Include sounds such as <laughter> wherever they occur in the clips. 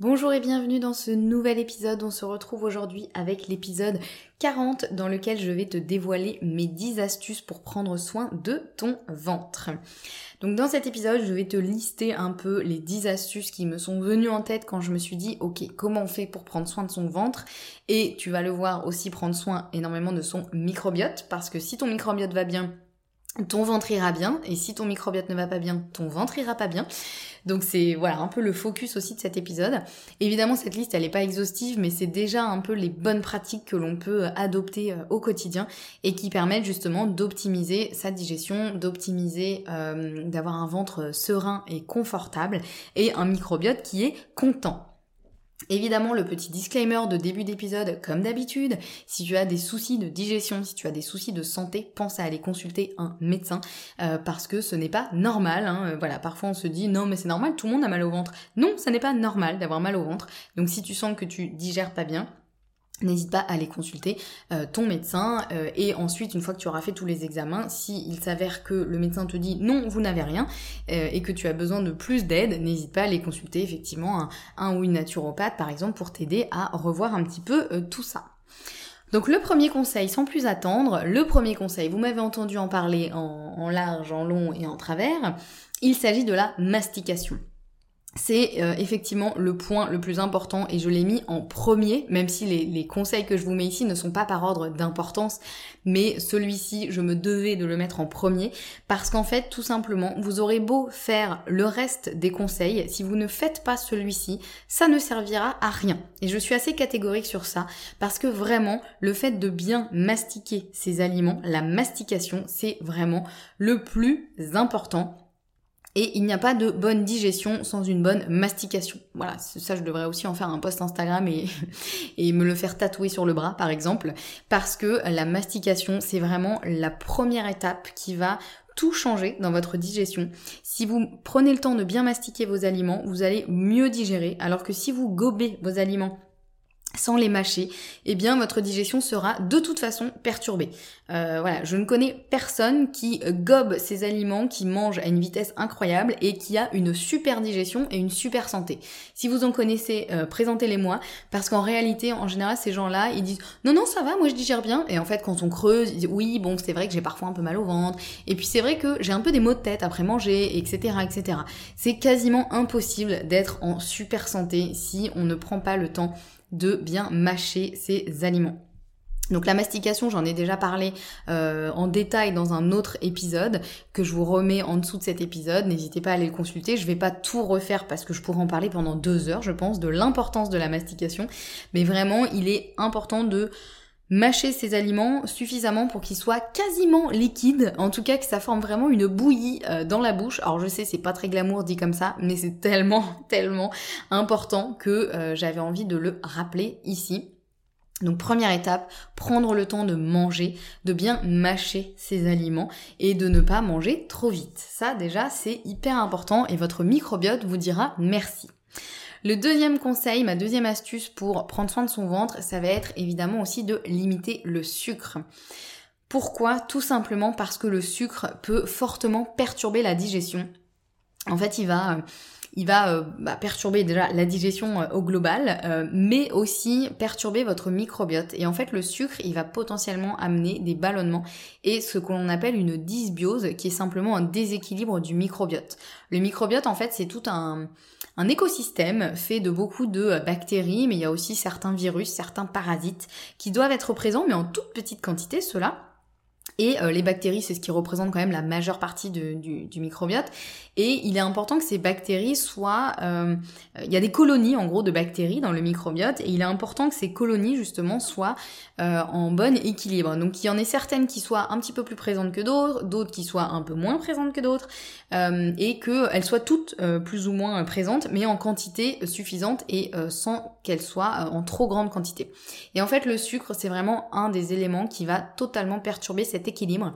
Bonjour et bienvenue dans ce nouvel épisode. On se retrouve aujourd'hui avec l'épisode 40 dans lequel je vais te dévoiler mes 10 astuces pour prendre soin de ton ventre. Donc dans cet épisode, je vais te lister un peu les 10 astuces qui me sont venues en tête quand je me suis dit OK, comment on fait pour prendre soin de son ventre? Et tu vas le voir aussi prendre soin énormément de son microbiote parce que si ton microbiote va bien, ton ventre ira bien et si ton microbiote ne va pas bien, ton ventre ira pas bien. Donc c'est voilà un peu le focus aussi de cet épisode. Évidemment cette liste elle n'est pas exhaustive mais c'est déjà un peu les bonnes pratiques que l'on peut euh, adopter euh, au quotidien et qui permettent justement d'optimiser sa digestion, d'optimiser euh, d'avoir un ventre serein et confortable et un microbiote qui est content. Évidemment, le petit disclaimer de début d'épisode, comme d'habitude, si tu as des soucis de digestion, si tu as des soucis de santé, pense à aller consulter un médecin euh, parce que ce n'est pas normal. Hein. Voilà, parfois on se dit non mais c'est normal, tout le monde a mal au ventre. Non, ça n'est pas normal d'avoir mal au ventre. Donc si tu sens que tu digères pas bien, N'hésite pas à aller consulter euh, ton médecin euh, et ensuite une fois que tu auras fait tous les examens, s'il s'avère que le médecin te dit non vous n'avez rien euh, et que tu as besoin de plus d'aide, n'hésite pas à aller consulter effectivement un, ou une naturopathe par exemple pour t'aider à revoir un petit peu tout ça. Donc le premier conseil, sans plus attendre, le premier conseil, vous m'avez entendu en parler en large, en long et en travers, il s'agit de la mastication c'est euh, effectivement le point le plus important et je l'ai mis en premier, même si les, conseils que je vous mets ici ne sont pas par ordre d'importance, mais celui-ci, je me devais de le mettre en premier parce qu'en fait, tout simplement, vous aurez beau faire le reste des conseils, si vous ne faites pas celui-ci, ça ne servira à rien. Et je suis assez catégorique sur ça parce que vraiment, le fait de bien mastiquer ces aliments, la mastication, c'est vraiment le plus important et il n'y a pas de bonne digestion sans une bonne mastication. Voilà, ça je devrais aussi en faire un post Instagram et, <laughs> et me le faire tatouer sur le bras par exemple. Parce que la mastication, c'est vraiment la première étape qui va tout changer dans votre digestion. Si vous prenez le temps de bien mastiquer vos aliments, vous allez mieux digérer. Alors que si vous gobez vos aliments sans les mâcher, eh bien votre digestion sera de toute façon perturbée. Euh, voilà, je ne connais personne qui gobe ses aliments, qui mange à une vitesse incroyable et qui a une super digestion et une super santé. Si vous en connaissez, euh, présentez-les-moi, parce qu'en réalité, en général, ces gens-là, ils disent non non ça va, moi je digère bien, et en fait quand on creuse, ils disent oui bon c'est vrai que j'ai parfois un peu mal au ventre, et puis c'est vrai que j'ai un peu des maux de tête après manger, etc etc. C'est quasiment impossible d'être en super santé si on ne prend pas le temps de bien mâcher ces aliments. Donc la mastication, j'en ai déjà parlé euh, en détail dans un autre épisode que je vous remets en dessous de cet épisode. N'hésitez pas à aller le consulter. Je vais pas tout refaire parce que je pourrais en parler pendant deux heures, je pense, de l'importance de la mastication. Mais vraiment, il est important de mâcher ces aliments suffisamment pour qu'ils soient quasiment liquides, en tout cas que ça forme vraiment une bouillie euh, dans la bouche. Alors je sais c'est pas très glamour dit comme ça, mais c'est <laughs> tellement tellement important que euh, j'avais envie de le rappeler ici. Donc première étape, prendre le temps de manger, de bien mâcher ces aliments et de ne pas manger trop vite. Ça déjà c'est hyper important et votre microbiote vous dira merci. Le deuxième conseil, ma deuxième astuce pour prendre soin de son ventre, ça va être évidemment aussi de limiter le sucre. Pourquoi? Tout simplement parce que le sucre peut fortement perturber la digestion. En fait, il va il va euh, bah, perturber déjà la digestion euh, au global, euh, mais aussi perturber votre microbiote. Et en fait, le sucre, il va potentiellement amener des ballonnements et ce que l'on appelle une dysbiose, qui est simplement un déséquilibre du microbiote. Le microbiote, en fait, c'est tout un, un écosystème fait de beaucoup de bactéries, mais il y a aussi certains virus, certains parasites qui doivent être présents, mais en toute petite quantité, cela Et euh, les bactéries, c'est ce qui représente quand même la majeure partie du, microbiote. Et il est important que ces bactéries soient... Euh, il y a des colonies, en gros, de bactéries dans le microbiote. Et il est important que ces colonies, justement, soient euh, en bon équilibre. Donc il y en ait certaines qui soient un petit peu plus présentes que d'autres, d'autres qui soient un peu moins présentes que d'autres. et qu'elles soient toutes plus ou moins présentes, mais en quantité suffisante et sans qu'elles soient en trop grande quantité. Et en fait, le sucre, c'est vraiment un des éléments qui va totalement perturber cette équilibre.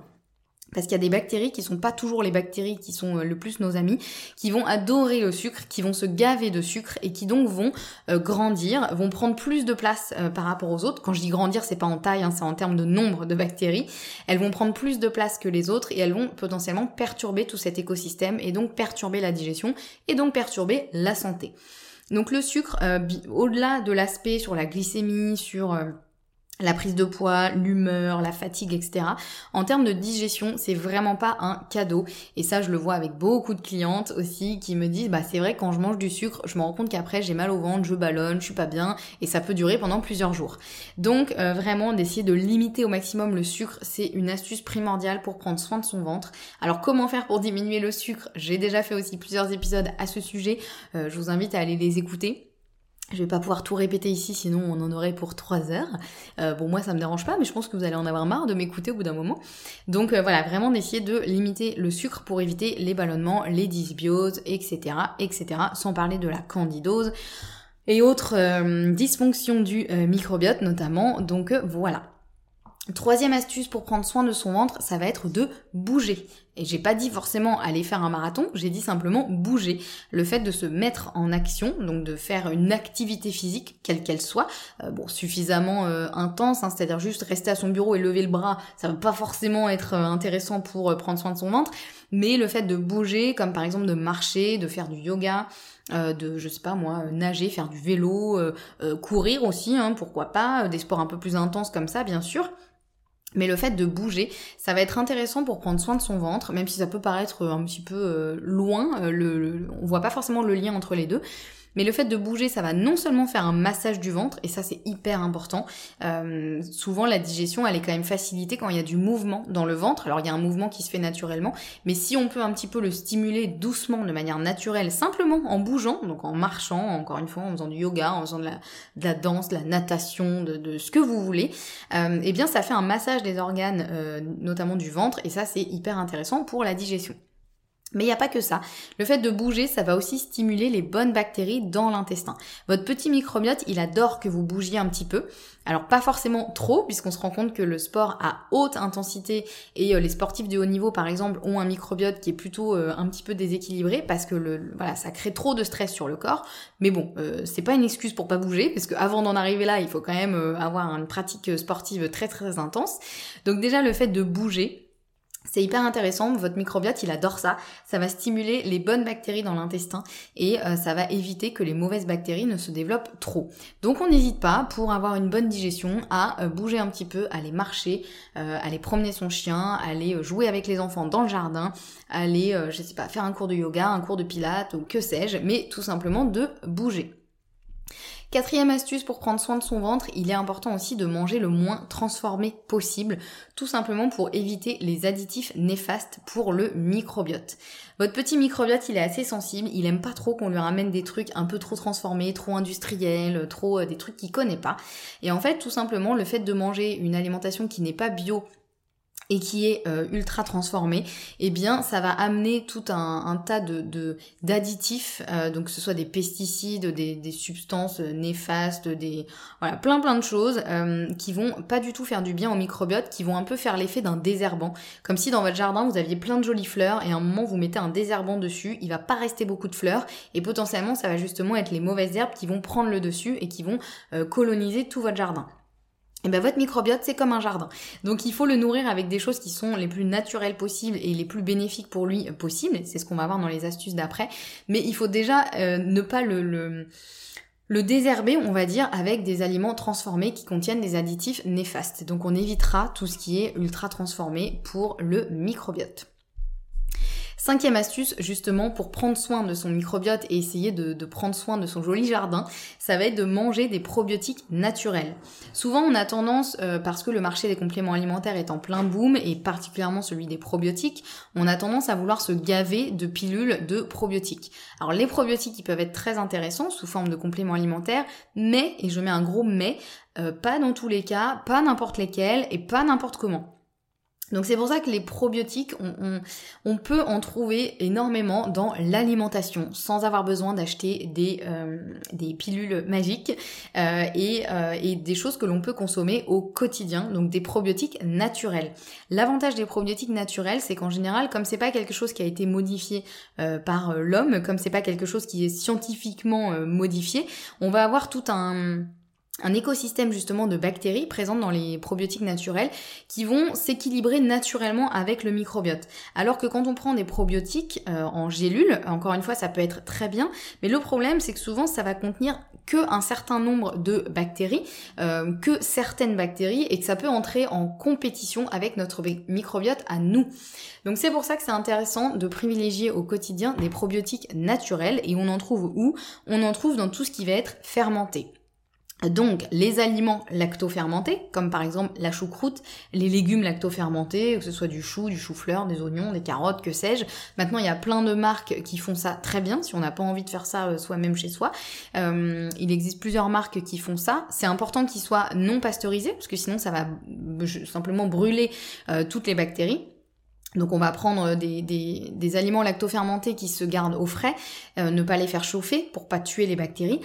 Parce qu'il y a des bactéries qui sont pas toujours les bactéries qui sont euh, le plus nos amis, qui vont adorer le sucre, qui vont se gaver de sucre et qui donc vont euh, grandir, vont prendre plus de place euh, par rapport aux autres. Quand je dis grandir, c'est pas en taille, hein, c'est en termes de nombre de bactéries. Elles vont prendre plus de place que les autres et elles vont potentiellement perturber tout cet écosystème et donc perturber la digestion et donc perturber la santé. Donc le sucre, au-delà de l'aspect sur la glycémie, sur la prise de poids, l'humeur, la fatigue, etc. En termes de digestion, c'est vraiment pas un cadeau. Et ça, je le vois avec beaucoup de clientes aussi qui me disent, bah c'est vrai, quand je mange du sucre, je me rends compte qu'après j'ai mal au ventre, je ballonne, je suis pas bien, et ça peut durer pendant plusieurs jours. Donc euh, vraiment d'essayer de limiter au maximum le sucre, c'est une astuce primordiale pour prendre soin de son ventre. Alors comment faire pour diminuer le sucre? J'ai déjà fait aussi plusieurs épisodes à ce sujet. Euh, je vous invite à aller les écouter. Je vais pas pouvoir tout répéter ici, sinon on en aurait pour trois heures. Euh, bon, moi ça me dérange pas, mais je pense que vous allez en avoir marre de m'écouter au bout d'un moment. Donc euh, voilà, vraiment d'essayer de limiter le sucre pour éviter les ballonnements, les dysbioses, etc., etc. Sans parler de la candidose et autres euh, dysfonctions du microbiote notamment. Donc voilà. Troisième astuce pour prendre soin de son ventre, ça va être de bouger. Et j'ai pas dit forcément aller faire un marathon, j'ai dit simplement bouger. Le fait de se mettre en action, donc de faire une activité physique, quelle qu'elle soit, euh, bon, suffisamment euh, intense, hein, c'est-à-dire juste rester à son bureau et lever le bras, ça va pas forcément être euh, intéressant pour prendre soin de son ventre, mais le fait de bouger, comme par exemple de marcher, de faire du yoga, de, je sais pas moi, nager, faire du vélo, courir aussi, hein, pourquoi pas, des sports un peu plus intenses comme ça, bien sûr. Mais le fait de bouger, ça va être intéressant pour prendre soin de son ventre, même si ça peut paraître un petit peu euh, loin, euh, on voit pas forcément le lien entre les deux. Mais le fait de bouger, ça va non seulement faire un massage du ventre, et ça c'est hyper important. Euh, souvent la digestion, elle est quand même facilitée quand il y a du mouvement dans le ventre. Alors il y a un mouvement qui se fait naturellement, mais si on peut un petit peu le stimuler doucement, de manière naturelle, simplement en bougeant, donc en marchant, encore une fois, en faisant du yoga, en faisant de la, danse, de la natation, de, ce que vous voulez, euh, eh bien ça fait un massage des organes, euh, notamment du ventre, et ça c'est hyper intéressant pour la digestion. Mais il n'y a pas que ça. Le fait de bouger, ça va aussi stimuler les bonnes bactéries dans l'intestin. Votre petit microbiote, il adore que vous bougiez un petit peu. Alors pas forcément trop, puisqu'on se rend compte que le sport à haute intensité et euh, les sportifs de haut niveau, par exemple, ont un microbiote qui est plutôt euh, un petit peu déséquilibré parce que le, voilà, ça crée trop de stress sur le corps. Mais bon, euh, c'est pas une excuse pour pas bouger, parce qu'avant d'en arriver là, il faut quand même avoir une pratique sportive très très intense. Donc déjà le fait de bouger, c'est hyper intéressant, votre microbiote il adore ça, ça va stimuler les bonnes bactéries dans l'intestin et euh, ça va éviter que les mauvaises bactéries ne se développent trop. Donc on n'hésite pas pour avoir une bonne digestion à euh, bouger un petit peu, aller marcher, euh, aller promener son chien, aller jouer avec les enfants dans le jardin, aller je sais pas faire un cours de yoga, un cours de pilates ou que sais-je, mais tout simplement de bouger. Quatrième astuce pour prendre soin de son ventre, il est important aussi de manger le moins transformé possible, tout simplement pour éviter les additifs néfastes pour le microbiote. Votre petit microbiote, il est assez sensible, il aime pas trop qu'on lui ramène des trucs un peu trop transformés, trop industriels, trop euh, des trucs qu'il connaît pas. Et en fait, tout simplement, le fait de manger une alimentation qui n'est pas bio et qui est euh, ultra transformé, eh bien ça va amener tout un, tas de d'additifs, euh, donc que ce soit des pesticides, des, substances néfastes, des voilà plein plein de choses euh, qui vont pas du tout faire du bien au microbiote, qui vont un peu faire l'effet d'un désherbant, comme si dans votre jardin vous aviez plein de jolies fleurs et à un moment vous mettez un désherbant dessus, il va pas rester beaucoup de fleurs et potentiellement ça va justement être les mauvaises herbes qui vont prendre le dessus et qui vont coloniser tout votre jardin et eh ben votre microbiote c'est comme un jardin. Donc il faut le nourrir avec des choses qui sont les plus naturelles possibles et les plus bénéfiques pour lui possibles. C'est ce qu'on va voir dans les astuces d'après. Mais il faut déjà euh, ne pas le, le, le désherber, on va dire, avec des aliments transformés qui contiennent des additifs néfastes. Donc on évitera tout ce qui est ultra transformé pour le microbiote. Cinquième astuce, justement, pour prendre soin de son microbiote et essayer de, prendre soin de son joli jardin, ça va être de manger des probiotiques naturels. Souvent, on a tendance, euh, parce que le marché des compléments alimentaires est en plein boom, et particulièrement celui des probiotiques, on a tendance à vouloir se gaver de pilules de probiotiques. Alors, les probiotiques, ils peuvent être très intéressants sous forme de compléments alimentaires, mais, et je mets un gros mais, euh, pas dans tous les cas, pas n'importe lesquels, et pas n'importe comment. Donc c'est pour ça que les probiotiques, on, peut en trouver énormément dans l'alimentation, sans avoir besoin d'acheter des, euh, pilules magiques euh, et, euh, et, des choses que l'on peut consommer au quotidien, donc des probiotiques naturels. L'avantage des probiotiques naturels, c'est qu'en général, comme c'est pas quelque chose qui a été modifié par l'homme, comme c'est pas quelque chose qui est scientifiquement modifié, on va avoir tout un un écosystème justement de bactéries présentes dans les probiotiques naturels qui vont s'équilibrer naturellement avec le microbiote. Alors que quand on prend des probiotiques euh, en gélule, encore une fois ça peut être très bien, mais le problème c'est que souvent ça va contenir que un certain nombre de bactéries, euh, que certaines bactéries et que ça peut entrer en compétition avec notre microbiote à nous. Donc c'est pour ça que c'est intéressant de privilégier au quotidien des probiotiques naturels et on en trouve où? On en trouve dans tout ce qui va être fermenté. Donc les aliments lactofermentés, comme par exemple la choucroute, les légumes lactofermentés, que ce soit du chou, du chou-fleur, des oignons, des carottes, que sais-je. Maintenant il y a plein de marques qui font ça très bien, si on n'a pas envie de faire ça euh, soi-même chez soi. Euh, il existe plusieurs marques qui font ça. C'est important qu'ils soient non pasteurisés, parce que sinon ça va simplement brûler euh, toutes les bactéries. Donc on va prendre des, des, aliments lactofermentés qui se gardent au frais, ne pas les faire chauffer pour pas tuer les bactéries.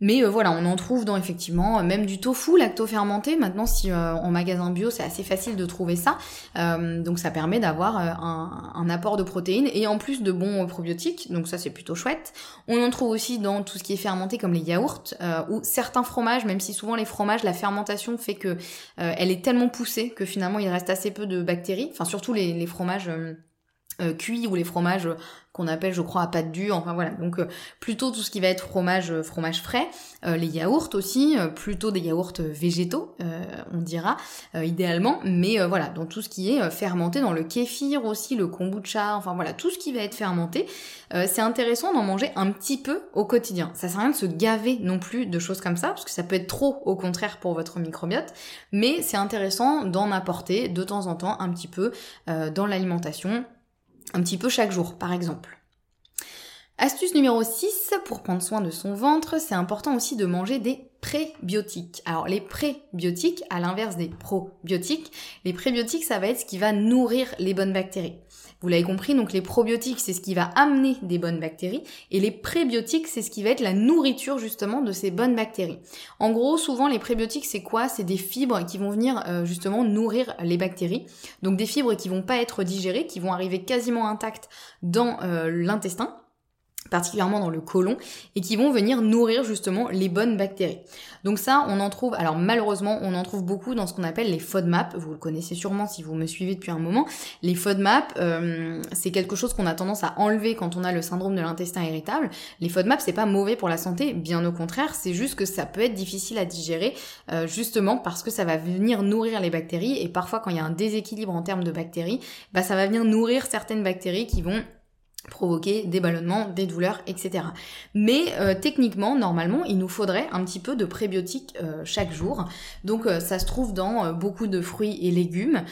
Mais euh, voilà, on en trouve dans effectivement euh, même du tofu lacto-fermenté. Maintenant, si euh, en magasin bio, c'est assez facile de trouver ça. donc ça permet d'avoir un, apport de protéines et en plus de bons probiotiques. Donc ça, c'est plutôt chouette. On en trouve aussi dans tout ce qui est fermenté comme les yaourts ou certains fromages, même si souvent les fromages, la fermentation fait que elle est tellement poussée que finalement il reste assez peu de bactéries. Enfin surtout les fromages cuits ou les fromages qu'on appelle je crois à pâte dure, enfin voilà, donc euh, plutôt tout ce qui va être fromage, euh, fromage frais, euh, les yaourts aussi, plutôt des yaourts végétaux, on dira, idéalement, mais voilà, dans tout ce qui est fermenté, dans le kéfir aussi, le kombucha, enfin voilà, tout ce qui va être fermenté, c'est intéressant d'en manger un petit peu au quotidien. Ça sert à rien de se gaver non plus de choses comme ça, parce que ça peut être trop au contraire pour votre microbiote, mais c'est intéressant d'en apporter de temps en temps un petit peu dans l'alimentation un petit peu chaque jour, par exemple. Astuce numéro 6, pour prendre soin de son ventre, c'est important aussi de manger des prébiotiques. Alors les prébiotiques, à l'inverse des probiotiques, les prébiotiques, ça va être ce qui va nourrir les bonnes bactéries. Vous l'avez compris, donc les probiotiques, c'est ce qui va amener des bonnes bactéries, et les prébiotiques, c'est ce qui va être la nourriture justement de ces bonnes bactéries. En gros, souvent les prébiotiques, c'est quoi? C'est des fibres qui vont venir euh, justement nourrir les bactéries. Donc des fibres qui vont pas être digérées, qui vont arriver quasiment intactes dans euh, l'intestin particulièrement dans le côlon, et qui vont venir nourrir justement les bonnes bactéries. Donc ça, on en trouve, alors malheureusement, on en trouve beaucoup dans ce qu'on appelle les FODMAP, vous le connaissez sûrement si vous me suivez depuis un moment. Les FODMAP, euh, c'est quelque chose qu'on a tendance à enlever quand on a le syndrome de l'intestin irritable. Les FODMAP, c'est pas mauvais pour la santé, bien au contraire, c'est juste que ça peut être difficile à digérer, euh, justement parce que ça va venir nourrir les bactéries, et parfois quand il y a un déséquilibre en termes de bactéries, bah ça va venir nourrir certaines bactéries qui vont provoquer des ballonnements, des douleurs, etc. Mais euh, techniquement, normalement, il nous faudrait un petit peu de prébiotiques euh, chaque jour. Donc euh, ça se trouve dans beaucoup de fruits et légumes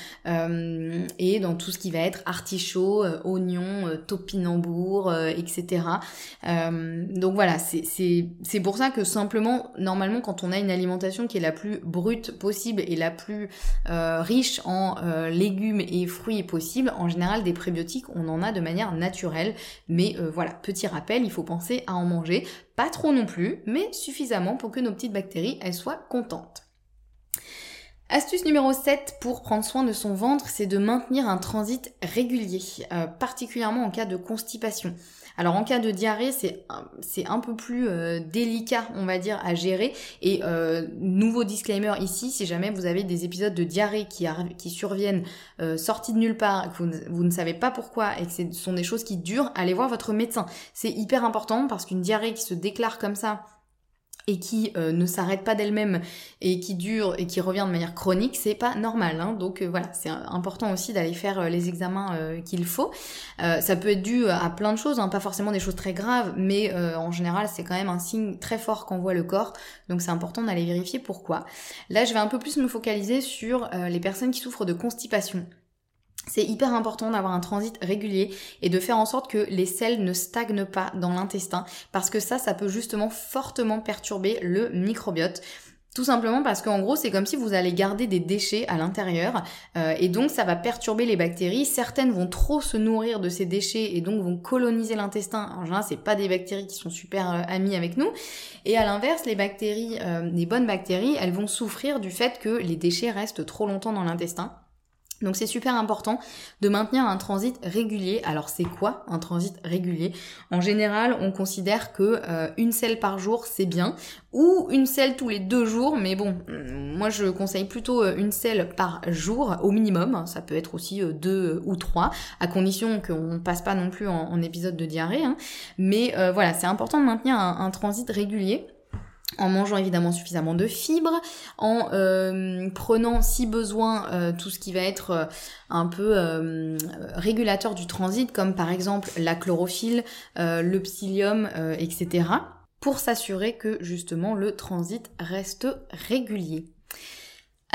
et dans tout ce qui va être artichaut, oignons, topinambour, etc. donc voilà, c'est pour ça que simplement, normalement, quand on a une alimentation qui est la plus brute possible et la plus riche en légumes et fruits possible, en général, des prébiotiques, on en a de manière naturelle mais euh, voilà, petit rappel, il faut penser à en manger. Pas trop non plus, mais suffisamment pour que nos petites bactéries, elles soient contentes. Astuce numéro 7 pour prendre soin de son ventre, c'est de maintenir un transit régulier, euh, particulièrement en cas de constipation. Alors en cas de diarrhée, c'est c'est un peu plus euh, délicat, on va dire, à gérer. Et euh, nouveau disclaimer ici, si jamais vous avez des épisodes de diarrhée qui, qui surviennent euh, sortis de nulle part, que vous, vous, ne savez pas pourquoi et que ce sont des choses qui durent, allez voir votre médecin. C'est hyper important parce qu'une diarrhée qui se déclare comme ça et qui euh, ne s'arrête pas d'elle-même et qui dure et qui revient de manière chronique, c'est pas normal. Hein. Donc euh, voilà, c'est important aussi d'aller faire euh, les examens qu'il faut. ça peut être dû à plein de choses, hein, pas forcément des choses très graves, mais en général c'est quand même un signe très fort qu'envoie le corps. Donc c'est important d'aller vérifier pourquoi. Là, je vais un peu plus me focaliser sur les personnes qui souffrent de constipation. C'est hyper important d'avoir un transit régulier et de faire en sorte que les selles ne stagnent pas dans l'intestin parce que ça, ça peut justement fortement perturber le microbiote. Tout simplement parce qu'en gros, c'est comme si vous allez garder des déchets à l'intérieur euh, et donc ça va perturber les bactéries. Certaines vont trop se nourrir de ces déchets et donc vont coloniser l'intestin. En général, c'est pas des bactéries qui sont super euh, amies avec nous. Et à l'inverse, les bactéries, euh, les bonnes bactéries, elles vont souffrir du fait que les déchets restent trop longtemps dans l'intestin. Donc c'est super important de maintenir un transit régulier. Alors c'est quoi un transit régulier? En général, on considère que euh, une selle par jour c'est bien, ou une selle tous les deux jours. Mais bon, mm, moi je conseille plutôt euh, une selle par jour au minimum. Ça peut être aussi euh, deux ou trois, à condition qu'on passe pas non plus en, épisode de diarrhée. Hein. Mais voilà, c'est important de maintenir un transit régulier en mangeant évidemment suffisamment de fibres, en euh, prenant si besoin euh, tout ce qui va être euh, un peu régulateur du transit, comme par exemple la chlorophylle, le psyllium, etc., pour s'assurer que justement le transit reste régulier.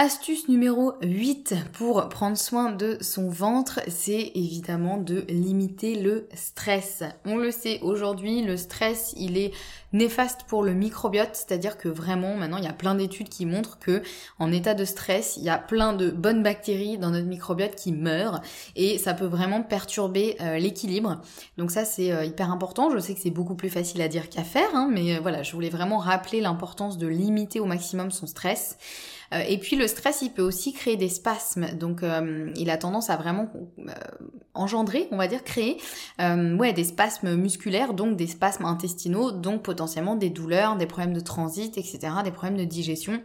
Astuce numéro 8 pour prendre soin de son ventre, c'est évidemment de limiter le stress. On le sait aujourd'hui, le stress, il est néfaste pour le microbiote, c'est-à-dire que vraiment maintenant il y a plein d'études qui montrent que en état de stress, il y a plein de bonnes bactéries dans notre microbiote qui meurent et ça peut vraiment perturber euh, l'équilibre. Donc ça c'est euh, hyper important. Je sais que c'est beaucoup plus facile à dire qu'à faire, hein, mais euh, voilà, je voulais vraiment rappeler l'importance de limiter au maximum son stress. Euh, et puis le stress, il peut aussi créer des spasmes. Donc euh, il a tendance à vraiment euh, engendrer, on va dire, créer ouais, des spasmes musculaires, donc des spasmes intestinaux, donc potentiellement des douleurs, des problèmes de transit, etc., des problèmes de digestion.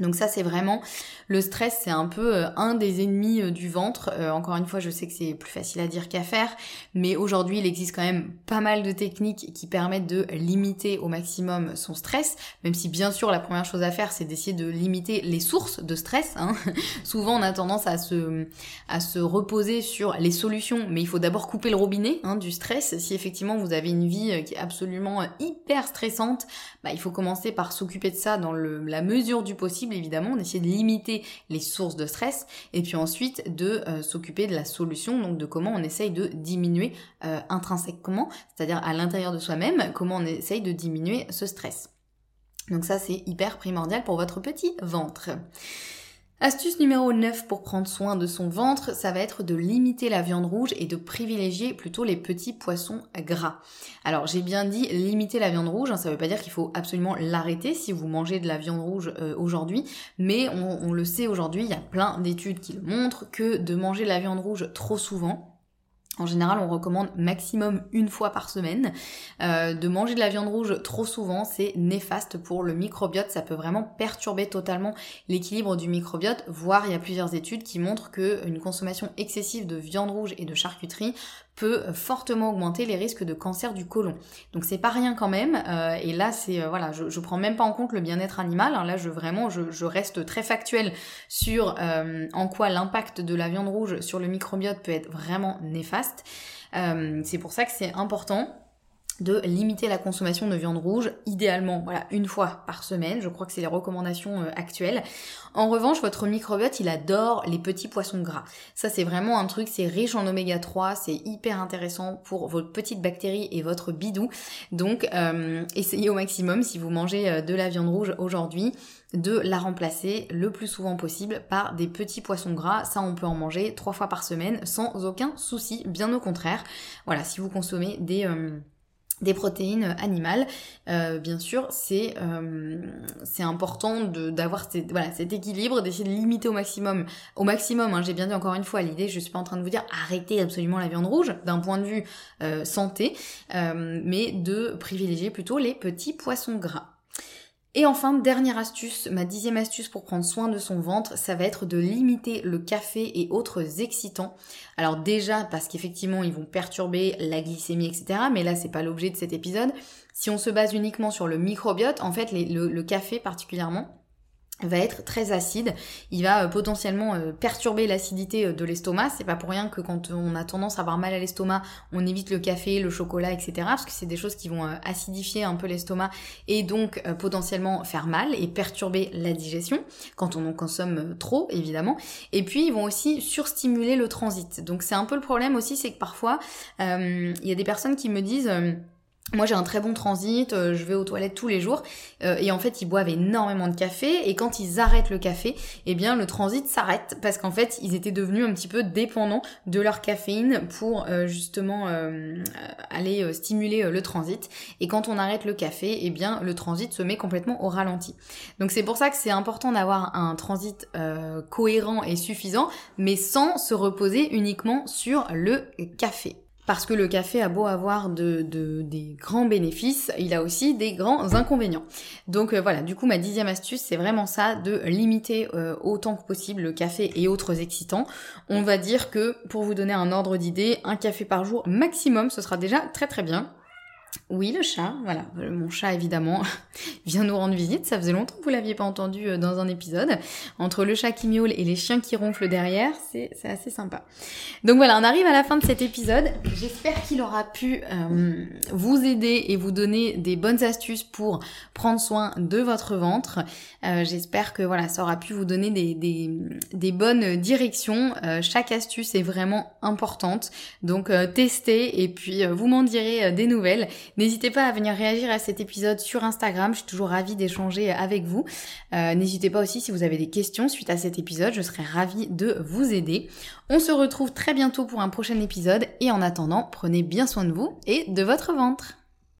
Donc ça c'est vraiment le stress, c'est un peu euh, un des ennemis euh, du ventre. Euh, encore une fois, je sais que c'est plus facile à dire qu'à faire, mais aujourd'hui il existe quand même pas mal de techniques qui permettent de limiter au maximum son stress, même si bien sûr la première chose à faire c'est d'essayer de limiter les sources de stress. Hein. <laughs> Souvent on a tendance à se, à se reposer sur les solutions, mais il faut d'abord couper le robinet hein, du stress. Si effectivement vous avez une vie qui est absolument hyper stressante, bah, il faut commencer par s'occuper de ça dans la mesure du possible évidemment, on essaie de limiter les sources de stress et puis ensuite de euh, s'occuper de la solution, donc de comment on essaye de diminuer euh, intrinsèquement, c'est-à-dire à, l'intérieur de soi-même, comment on essaye de diminuer ce stress. Donc ça c'est hyper primordial pour votre petit ventre. Astuce numéro 9 pour prendre soin de son ventre, ça va être de limiter la viande rouge et de privilégier plutôt les petits poissons gras. Alors j'ai bien dit limiter la viande rouge, hein, ça veut pas dire qu'il faut absolument l'arrêter si vous mangez de la viande rouge euh, aujourd'hui, mais on, on le sait aujourd'hui, il y a plein d'études qui le montrent que de manger de la viande rouge trop souvent, en général, on recommande maximum une fois par semaine. Euh, de manger de la viande rouge trop souvent, c'est néfaste pour le microbiote. Ça peut vraiment perturber totalement l'équilibre du microbiote. Voire, il y a plusieurs études qui montrent qu'une consommation excessive de viande rouge et de charcuterie peut fortement augmenter les risques de cancer du côlon. Donc c'est pas rien quand même. Euh, et là, c'est euh, voilà, je, je prends même pas en compte le bien-être animal. Hein. Là, je vraiment, je, reste très factuel sur euh, en quoi l'impact de la viande rouge sur le microbiote peut être vraiment néfaste. c'est pour ça que c'est important de limiter la consommation de viande rouge, idéalement voilà une fois par semaine. Je crois que c'est les recommandations euh, actuelles. En revanche, votre microbiote, il adore les petits poissons gras. Ça, c'est vraiment un truc, c'est riche en oméga 3, c'est hyper intéressant pour votre petite bactérie et votre bidou. Donc, euh, essayez au maximum, si vous mangez euh, de la viande rouge aujourd'hui, de la remplacer le plus souvent possible par des petits poissons gras. Ça, on peut en manger trois fois par semaine sans aucun souci, bien au contraire. Voilà, si vous consommez des des protéines animales, euh, bien sûr, c'est euh, important d'avoir voilà, cet équilibre, d'essayer de limiter au maximum, au maximum. Hein, J'ai bien dit encore une fois l'idée, je suis pas en train de vous dire arrêtez absolument la viande rouge d'un point de vue euh, santé, mais de privilégier plutôt les petits poissons gras. Et enfin, dernière astuce, ma dixième astuce pour prendre soin de son ventre, ça va être de limiter le café et autres excitants. Alors déjà parce qu'effectivement ils vont perturber la glycémie, etc. Mais là c'est pas l'objet de cet épisode. Si on se base uniquement sur le microbiote, en fait le café particulièrement, va être très acide, il va euh, potentiellement euh, perturber l'acidité euh, de l'estomac, c'est pas pour rien que quand on a tendance à avoir mal à l'estomac, on évite le café, le chocolat, etc. parce que c'est des choses qui vont acidifier un peu l'estomac et donc potentiellement faire mal et perturber la digestion quand on en consomme trop évidemment. Et puis ils vont aussi surstimuler le transit. Donc c'est un peu le problème aussi, c'est que parfois il y a des personnes qui me disent moi j'ai un très bon transit, euh, je vais aux toilettes tous les jours euh, et en fait ils boivent énormément de café et quand ils arrêtent le café, eh bien le transit s'arrête parce qu'en fait ils étaient devenus un petit peu dépendants de leur caféine pour euh, justement aller stimuler le transit et quand on arrête le café, eh bien le transit se met complètement au ralenti. Donc c'est pour ça que c'est important d'avoir un transit cohérent et suffisant mais sans se reposer uniquement sur le café. Parce que le café a beau avoir de, des grands bénéfices, il a aussi des grands inconvénients. Donc euh, voilà, du coup ma dixième astuce, c'est vraiment ça, de limiter euh, autant que possible le café et autres excitants. On va dire que, pour vous donner un ordre d'idée, un café par jour maximum, ce sera déjà très très bien. Oui, le chat, voilà. Euh, mon chat, évidemment, <laughs> vient nous rendre visite. Ça faisait longtemps que vous l'aviez pas entendu euh, dans un épisode. Entre le chat qui miaule et les chiens qui ronflent derrière, c'est assez sympa. Donc voilà, on arrive à la fin de cet épisode. J'espère qu'il aura pu euh, vous aider et vous donner des bonnes astuces pour prendre soin de votre ventre. J'espère que voilà, ça aura pu vous donner des, bonnes directions. chaque astuce est vraiment importante. Donc testez et puis vous m'en direz des nouvelles. N'hésitez pas à venir réagir à cet épisode sur Instagram, je suis toujours ravie d'échanger avec vous. Euh, n'hésitez pas aussi si vous avez des questions suite à cet épisode, je serai ravie de vous aider. On se retrouve très bientôt pour un prochain épisode et en attendant, prenez bien soin de vous et de votre ventre.